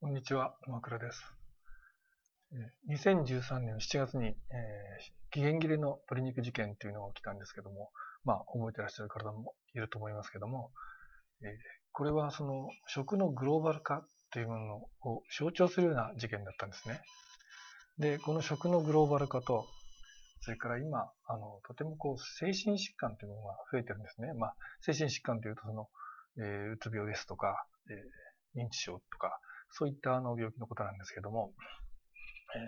こんにちは、野倉です。2013年7月に、えー、期限切れの鶏肉事件というのが起きたんですけども、まあ、覚えてらっしゃる方もいると思いますけども、えー、これはその食のグローバル化というものを象徴するような事件だったんですね。で、この食のグローバル化と、それから今、あの、とてもこう、精神疾患というものが増えてるんですね。まあ、精神疾患というと、その、えー、うつ病ですとか、えー、認知症とか、そういったあの病気のことなんですけども、えー、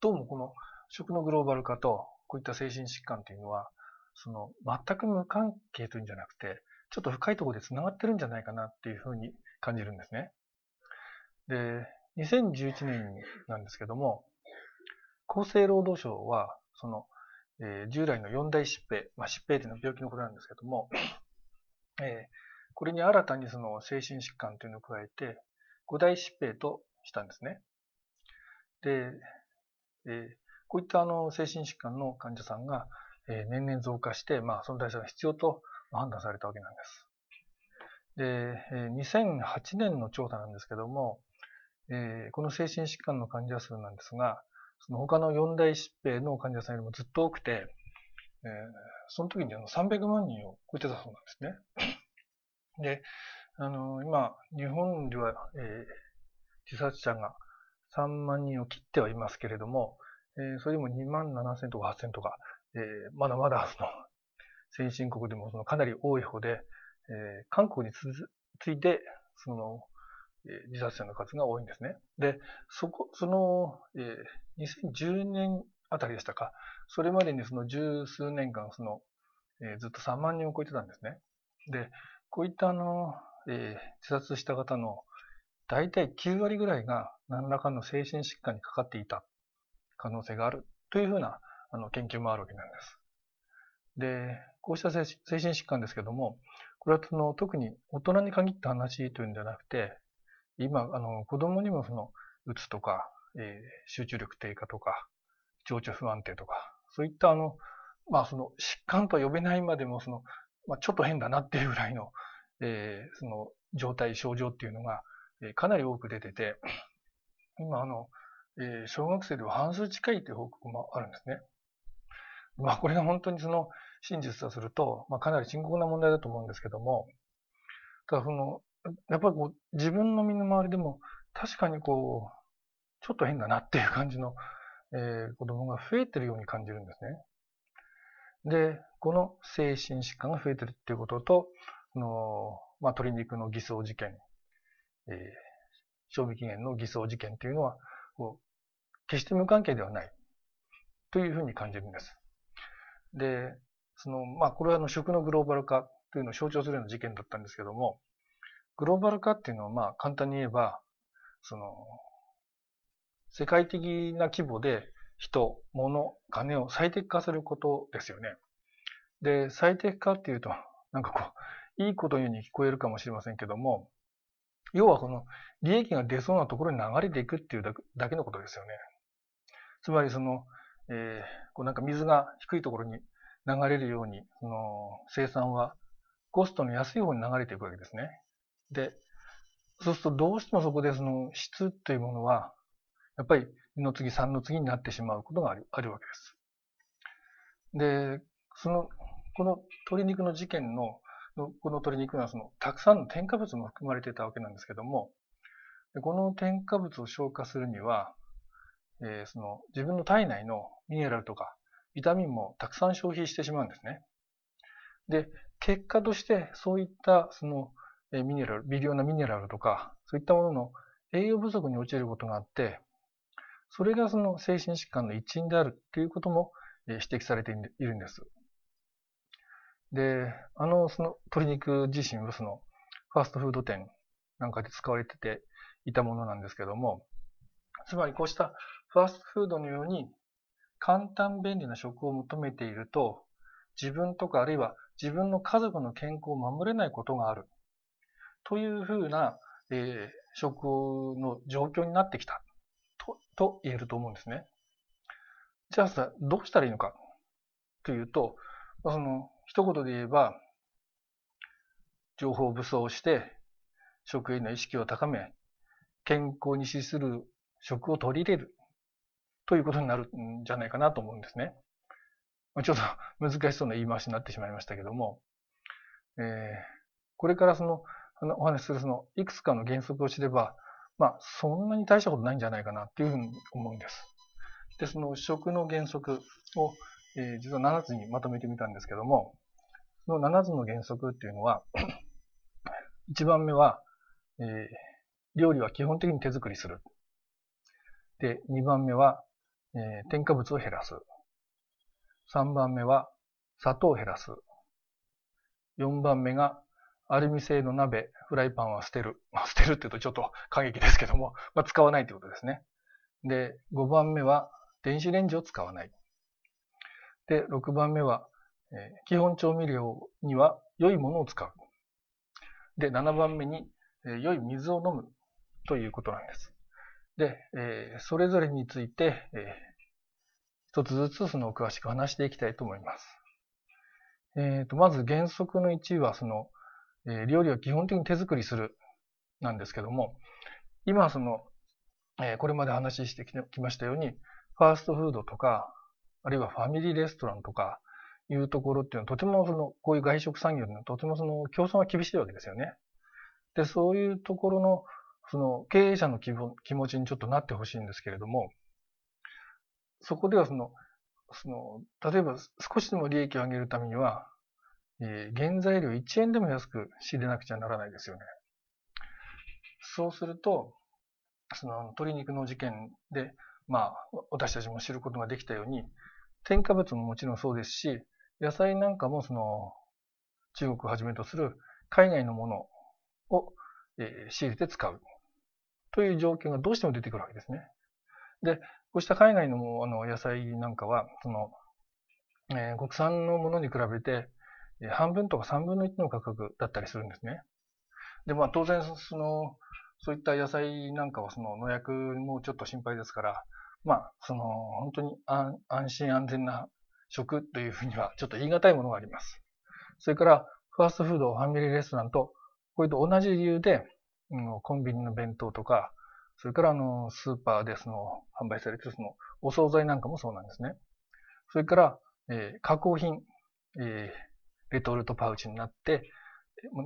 どうもこの食のグローバル化とこういった精神疾患というのは、その全く無関係というんじゃなくて、ちょっと深いところで繋がってるんじゃないかなっていうふうに感じるんですね。で、2011年なんですけども、厚生労働省は、その、えー、従来の四大疾病、まあ、疾病というのは病気のことなんですけども、えー、これに新たにその精神疾患というのを加えて、五大疾病としたんですね。で、え、こういったあの精神疾患の患者さんが、え、年々増加して、まあ、その対策が必要と判断されたわけなんです。で、えー、2008年の調査なんですけども、え、この精神疾患の患者数なんですが、その他の四大疾病の患者さんよりもずっと多くて、え、その時にあの300万人を超えてたそうなんですね。で、あの、今、日本では、えー、自殺者が3万人を切ってはいますけれども、えー、それでも2万7千とか8千とか、えー、まだまだその先進国でもそのかなり多い方で、えー、韓国について、その、えー、自殺者の数が多いんですね。で、そこ、その、えー、2010年あたりでしたか、それまでにその十数年間、その、えー、ずっと3万人を超えてたんですね。で、こういったあの、えー、自殺した方の大体9割ぐらいが何らかの精神疾患にかかっていた可能性があるというふうなあの研究もあるわけなんです。で、こうした精神疾患ですけども、これはその特に大人に限った話というんじゃなくて、今、あの子供にもそのうつとか、えー、集中力低下とか、情緒不安定とか、そういったあの、まあその疾患と呼べないまでもその、まあ、ちょっと変だなっていうぐらいのえー、その状態、症状っていうのが、えー、かなり多く出てて、今、あの、えー、小学生では半数近いという報告もあるんですね。まあ、これが本当にその真実とすると、まあ、かなり深刻な問題だと思うんですけども、ただその、やっぱりこう、自分の身の回りでも、確かにこう、ちょっと変だなっていう感じの、えー、子供が増えてるように感じるんですね。で、この精神疾患が増えてるっていうことと、の、まあ、鶏肉の偽装事件、えー、賞味期限の偽装事件というのは、こう決して無関係ではないというふうに感じるんです。で、その、まあ、これはあの食のグローバル化というのを象徴するような事件だったんですけども、グローバル化っていうのは、まあ、簡単に言えば、その、世界的な規模で人、物、金を最適化することですよね。で、最適化っていうと、なんかこう、いいことのように聞こえるかもしれませんけども、要はこの利益が出そうなところに流れていくっていうだけのことですよね。つまりその、えー、こうなんか水が低いところに流れるように、その生産はコストの安い方に流れていくわけですね。で、そうするとどうしてもそこでその質というものは、やっぱり2の次3の次になってしまうことがあるあるわけです。で、その、この鶏肉の事件ののこの鶏肉にはそのたくさんの添加物も含まれていたわけなんですけども、この添加物を消化するには、えー、その自分の体内のミネラルとかビタミンもたくさん消費してしまうんですね。で、結果としてそういったそのミネラル、微量なミネラルとか、そういったものの栄養不足に陥ることがあって、それがその精神疾患の一因であるということも指摘されているんです。で、あの、その鶏肉自身はそのファーストフード店なんかで使われてていたものなんですけども、つまりこうしたファーストフードのように簡単便利な食を求めていると、自分とかあるいは自分の家族の健康を守れないことがある。というふうな、えー、食の状況になってきたと。と言えると思うんですね。じゃあさ、どうしたらいいのかというと、その一言で言えば、情報武装して、職員の意識を高め、健康に資する食を取り入れるということになるんじゃないかなと思うんですね。ちょっと 難しそうな言い回しになってしまいましたけども、えー、これからそのお話しするそのいくつかの原則を知れば、まあそんなに大したことないんじゃないかなっていうふうに思うんです。で、その食の原則を、えー、実は7つにまとめてみたんですけども、その7つの原則っていうのは、1番目は、えー、料理は基本的に手作りする。で、2番目は、えー、添加物を減らす。3番目は、砂糖を減らす。4番目が、アルミ製の鍋、フライパンは捨てる。まあ、捨てるって言うとちょっと過激ですけども、まあ、使わないってことですね。で、5番目は、電子レンジを使わない。で、6番目は、え、基本調味料には良いものを使う。で、7番目に、え、良い水を飲むということなんです。で、え、それぞれについて、え、一つずつその詳しく話していきたいと思います。えーと、まず原則の1はその、え、料理は基本的に手作りするなんですけども、今その、え、これまで話してきましたように、ファーストフードとか、あるいはファミリーレストランとかいうところっていうのはとてもその、こういう外食産業のとてもその競争が厳しいわけですよね。で、そういうところのその経営者の気持ちにちょっとなってほしいんですけれども、そこではその、その、例えば少しでも利益を上げるためには、えー、原材料1円でも安く仕入れなくちゃならないですよね。そうすると、その鶏肉の事件で、まあ、私たちも知ることができたように、添加物ももちろんそうですし、野菜なんかもその、中国をはじめとする海外のものを、え、仕入れて使う。という条件がどうしても出てくるわけですね。で、こうした海外のあの野菜なんかは、その、えー、国産のものに比べて、半分とか3分の1の価格だったりするんですね。で、まあ当然、その、そういった野菜なんかはその農薬もちょっと心配ですから、まあ、その、本当に安心安全な食というふうにはちょっと言い難いものがあります。それから、ファーストフード、ファミリーレストランと、これと同じ理由で、コンビニの弁当とか、それからあの、スーパーでその、販売されているその、お惣菜なんかもそうなんですね。それから、えー、加工品、えー、レトルトパウチになって、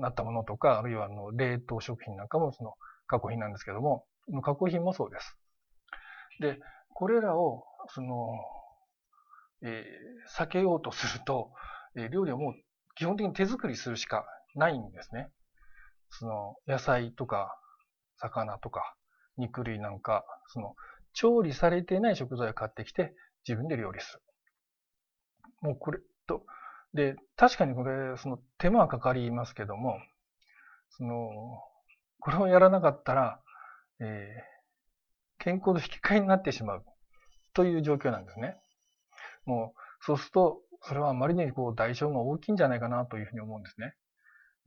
なったものとか、あるいはあの、冷凍食品なんかもその、加工品なんですけども、加工品もそうです。で、これらを、その、えー、避けようとすると、えー、料理はもう基本的に手作りするしかないんですね。その野菜とか魚とか肉類なんか、その調理されていない食材を買ってきて自分で料理する。もうこれと、で、確かにこれ、その手間はかかりますけども、その、これをやらなかったら、えー、健康の引き換えになってしまうという状況なんですね。もう、そうすると、それはあまりにこう代償が大きいんじゃないかなというふうに思うんですね。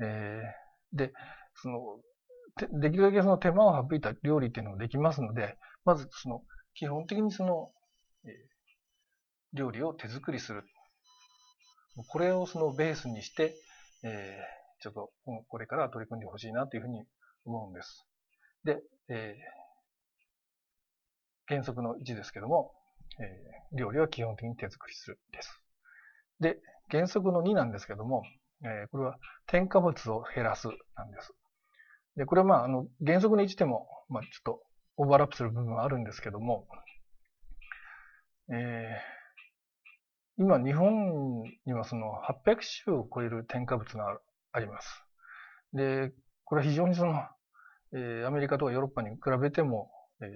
えー、で、その、できるだけその手間を省いた料理っていうのができますので、まずその、基本的にその、えー、料理を手作りする。これをそのベースにして、えー、ちょっとこれから取り組んでほしいなというふうに思うんです。で、えー、原則の1ですけども、えー、料理は基本的に手作りするです。で、原則の2なんですけども、えー、これは添加物を減らすなんです。で、これはまあ、あの、原則の1でも、まあ、ちょっとオーバーラップする部分はあるんですけども、えー、今、日本にはその800種を超える添加物があります。で、これは非常にその、えー、アメリカとかヨーロッパに比べても、えー、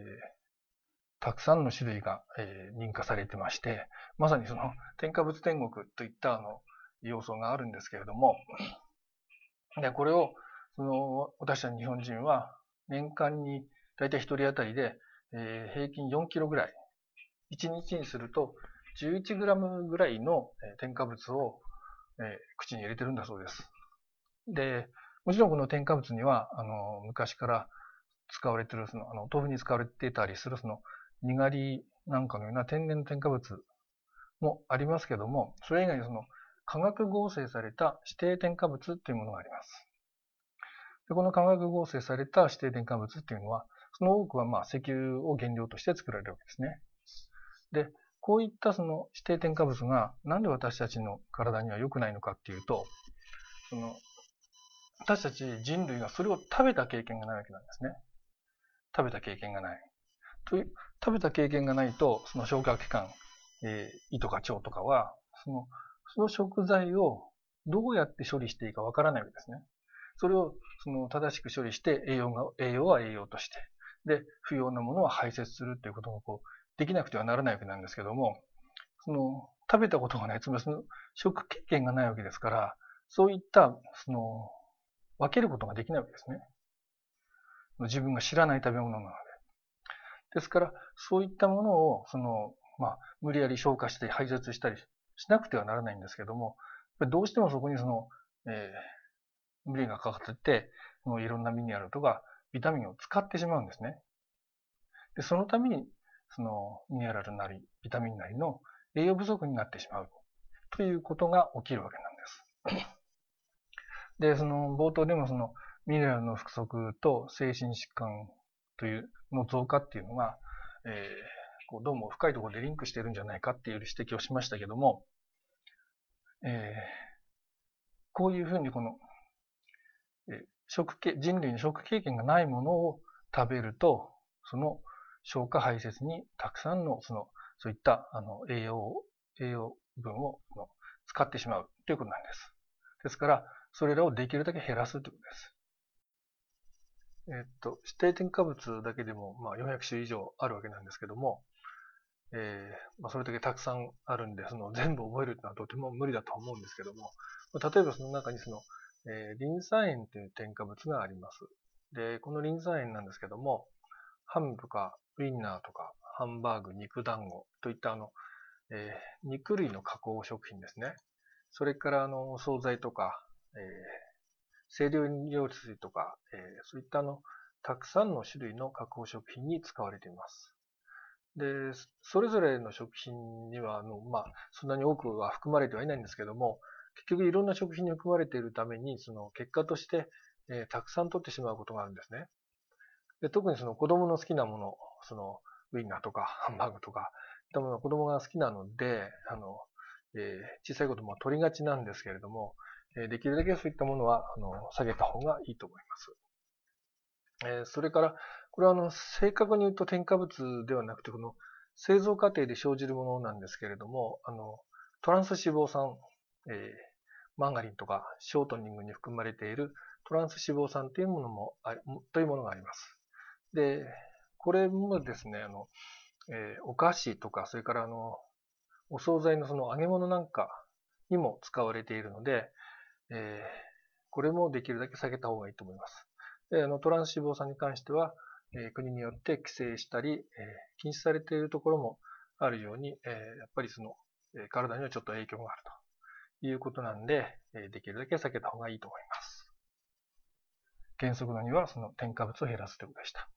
たくさんの種類が、えー、認可されてまして、まさにその添加物天国といったあの要素があるんですけれども、で、これをその私たち日本人は年間に大体1人当たりで、えー、平均4キロぐらい、1日にすると11グラムぐらいの添加物を、えー、口に入れてるんだそうです。で、もちろんこの添加物には、あの、昔から使われている、その、あの、豆腐に使われていたりする、その、にがりなんかのような天然添加物もありますけども、それ以外にその、化学合成された指定添加物というものがあります。でこの化学合成された指定添加物っていうのは、その多くはまあ石油を原料として作られるわけですね。で、こういったその指定添加物がなんで私たちの体には良くないのかっていうと、その私たち人類がそれを食べた経験がないわけなんですね。食べた経験がない。という食べた経験がないと、その消化器官、えー、胃とか腸とかは、そのその食材をどうやって処理していいかわからないわけですね。それをその正しく処理して栄養が、栄養は栄養として、で、不要なものは排泄するということがこうできなくてはならないわけなんですけども、その食べたことがない、つまりその食経験がないわけですから、そういったその分けることができないわけですね。自分が知らない食べ物なので。ですから、そういったものを、その、まあ、無理やり消化して排泄したりしなくてはならないんですけども、どうしてもそこにその、えー、無理がかかってて、そのいろんなミネラルとかビタミンを使ってしまうんですね。で、そのために、そのミネラルなり、ビタミンなりの栄養不足になってしまうということが起きるわけなんです。で、その冒頭でもそのミネラルの不足と精神疾患というの増加っていうのが、えー、こうどうも深いところでリンクしてるんじゃないかっていう指摘をしましたけども、えー、こういうふうにこの、えー、食系人類の食経験がないものを食べると、その消化排泄にたくさんのそのそういったあの栄養栄養分を使ってしまうということなんです。ですから、それらをできるだけ減らすということです。えっと、指定添加物だけでも、まあ、400種以上あるわけなんですけども、えー、まあ、それだけたくさんあるんで、その全部覚えるのはとても無理だと思うんですけども、例えばその中にその、えー、リン酸塩という添加物があります。で、このリン酸塩なんですけども、ハムとかウインナーとかハンバーグ、肉団子といったあの、えー、肉類の加工食品ですね。それからあの、惣菜とか、えー、清涼飲料水とか、えー、そういったあの、たくさんの種類の加工食品に使われています。で、それぞれの食品には、あの、まあ、そんなに多くは含まれてはいないんですけども、結局いろんな食品に含まれているために、その結果として、えー、たくさん取ってしまうことがあるんですね。で特にその子供の好きなもの、そのウインナーとかハンバーグとか、いったものは子供が好きなので、あの、えー、小さい子供は取りがちなんですけれども、え、できるだけそういったものはあの下げた方がいいと思います。え、それから、これはあの正確に言うと添加物ではなくて、この製造過程で生じるものなんですけれども、あのトランス脂肪酸、えー、マンガリンとかショートニングに含まれているトランス脂肪酸というものもというものがあります。で、これもですね、あの、えー、お菓子とか、それからあの、お惣菜のその揚げ物なんかにも使われているので、え、これもできるだけ避けた方がいいと思います。であのトランス脂肪酸に関しては、え、国によって規制したり、え、禁止されているところもあるように、え、やっぱりその、え、体にはちょっと影響があるということなんで、え、できるだけ避けた方がいいと思います。原則の2はその添加物を減らすということでした。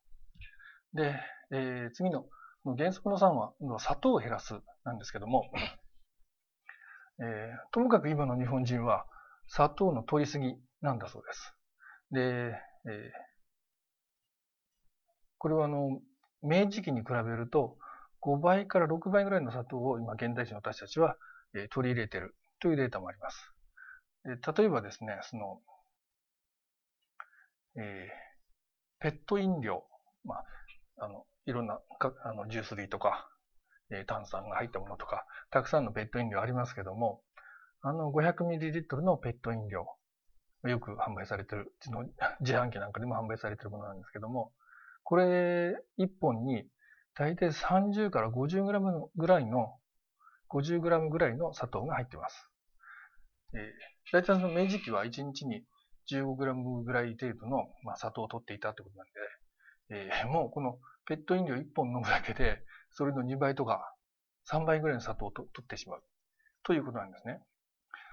で、えー、次の原則の3は砂糖を減らすなんですけども、えー、ともかく今の日本人は砂糖の取りすぎなんだそうです。で、えー、これはあの明治期に比べると5倍から6倍ぐらいの砂糖を今現代人の私たちは、え、取り入れているというデータもあります。で例えばですね、その、えー、ペット飲料、まあ、あの、いろんなかあのジュース類とか、えー、炭酸が入ったものとか、たくさんのペット飲料ありますけども、あの 500ml のペット飲料、よく販売されてる、うちの 自販機なんかでも販売されてるものなんですけども、これ1本に大体30から 50g ぐらいの、50g ぐらいの砂糖が入ってます。えー、大体その明治期は1日に 15g ぐらい程度の、まあ、砂糖を取っていたということなんで、えー、もうこのペット飲料1本飲むだけで、それの2倍とか3倍ぐらいの砂糖を取ってしまうということなんですね。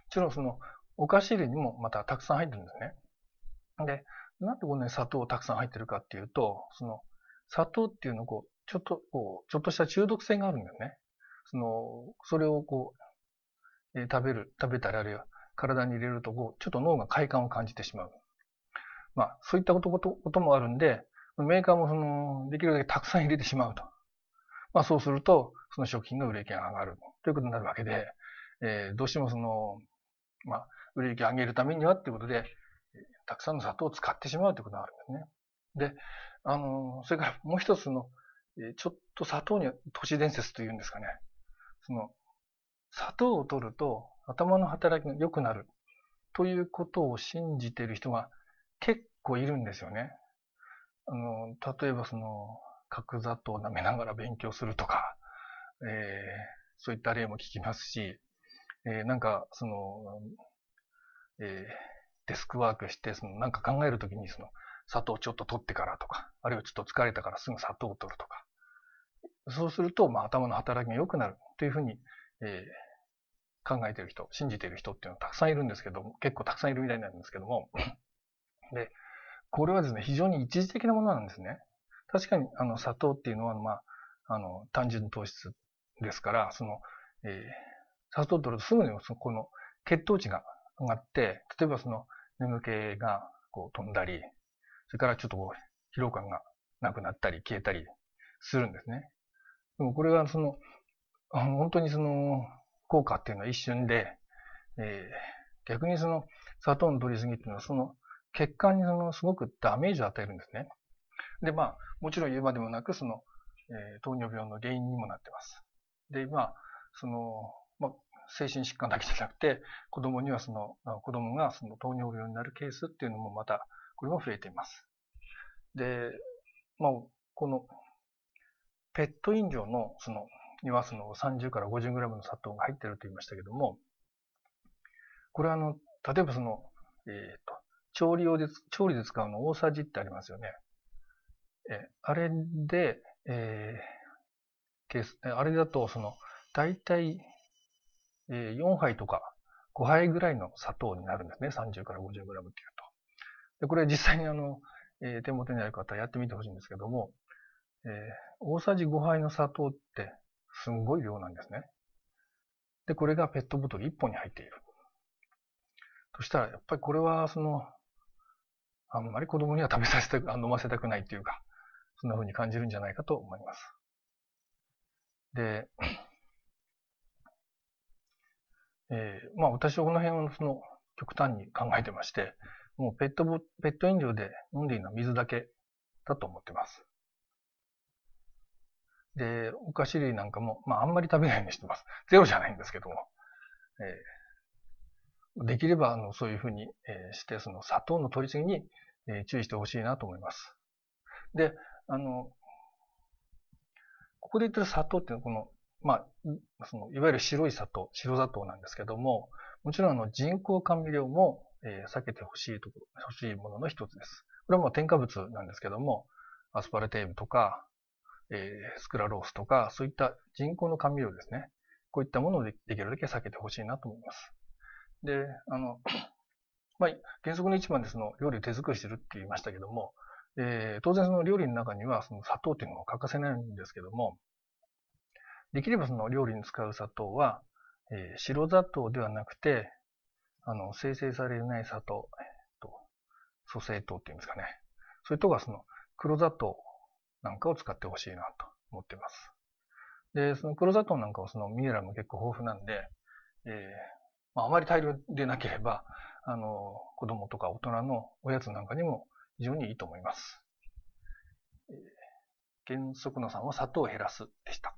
もちろんそのお菓子類にもまたたくさん入ってるんですね。で、なんでこんなに砂糖たくさん入ってるかっていうと、その砂糖っていうのをこう、ちょっとこう、ちょっとした中毒性があるんだよね。その、それをこう、えー、食べる、食べたりあるいは体に入れるとこう、ちょっと脳が快感を感じてしまう。まあ、そういったことこともあるんで、メーカーもその、できるだけたくさん入れてしまうと。まあそうすると、その食品が売れ行きが上がるということになるわけで、えー、どうしてもその、まあ、売れ行き上げるためにはっていうことで、たくさんの砂糖を使ってしまうということがあるんですね。で、あの、それからもう一つの、ちょっと砂糖には都市伝説というんですかね。その、砂糖を取ると頭の働きが良くなるということを信じている人が結構いるんですよね。あの、例えばその、角砂糖を舐めながら勉強するとか、えー、そういった例も聞きますし、えー、なんか、その、えー、デスクワークして、その、なんか考えるときに、その、砂糖をちょっと取ってからとか、あるいはちょっと疲れたからすぐ砂糖を取るとか。そうすると、まあ、頭の働きが良くなるというふうに、えー、考えている人、信じている人っていうのはたくさんいるんですけども、結構たくさんいるみたいなんですけども、で、これはですね、非常に一時的なものなんですね。確かに、あの、砂糖っていうのは、まあ、あの、単純糖質ですから、その、えー、砂糖を取るとすぐにそこの血糖値が上がって、例えばその眠気がこう飛んだり、それからちょっとこう疲労感がなくなったり消えたりするんですね。でもこれがその、本当にその効果っていうのは一瞬で、えー、逆にその砂糖の取りすぎっていうのはその血管にそのすごくダメージを与えるんですね。で、まあ、もちろん言うまでもなく、その、えー、糖尿病の原因にもなってます。で、まあ、その、精神疾患だけじゃなくて、子供にはその、子供がその糖尿病になるケースっていうのもまた、これも増えています。で、まあ、この、ペット飲料の、その、にはその30から 50g の砂糖が入ってると言いましたけども、これはあの、例えばその、えっ、ー、と、調理用で、調理で使うの大さじってありますよね。え、あれで、えー、ケース、あれだと、その、大体、えー、4杯とか5杯ぐらいの砂糖になるんですね。30から 50g っていうと。で、これ実際にあの、えー、手元にある方やってみてほしいんですけども、えー、大さじ5杯の砂糖ってすんごい量なんですね。で、これがペットボトル1本に入っている。そしたら、やっぱりこれは、その、あんまり子供には食べさせたく、飲ませたくないっていうか、そんな風に感じるんじゃないかと思います。で、えー、まあ私はこの辺をその極端に考えてまして、もうペットボ、ペット飲料で飲んでいるのは水だけだと思ってます。で、お菓子類なんかも、まああんまり食べないようにしてます。ゼロじゃないんですけども。えー、できればあのそういうふうに、えー、して、その砂糖の取りすぎに、えー、注意してほしいなと思います。で、あの、ここで言ってる砂糖っていうのはこのまあ、そのいわゆる白い砂糖、白砂糖なんですけども、もちろんあの人工甘味料も、えー、避けてほしいところ、欲しいものの一つです。これはもう添加物なんですけども、アスパルテームとか、えー、スクラロースとか、そういった人工の甘味料ですね。こういったものをできるだけ避けてほしいなと思います。で、あの、まあ、原則の一番でその料理を手作りしてるって言いましたけども、えー、当然その料理の中にはその砂糖っていうのも欠かせないんですけども、できればその料理に使う砂糖は、えー、白砂糖ではなくて、あの、生成されない砂糖、えっと、蘇生糖っていうんですかね。そういうとこはその黒砂糖なんかを使ってほしいなと思っています。で、その黒砂糖なんかはそのミネラルも結構豊富なんで、えー、まあ、あまり大量でなければ、あの、子供とか大人のおやつなんかにも非常にいいと思います。えー、原則の3は砂糖を減らすでした。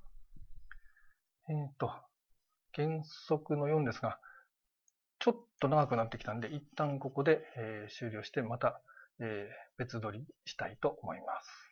えっ、ー、と、原則の4ですが、ちょっと長くなってきたんで、一旦ここで、えー、終了して、また、えー、別撮りしたいと思います。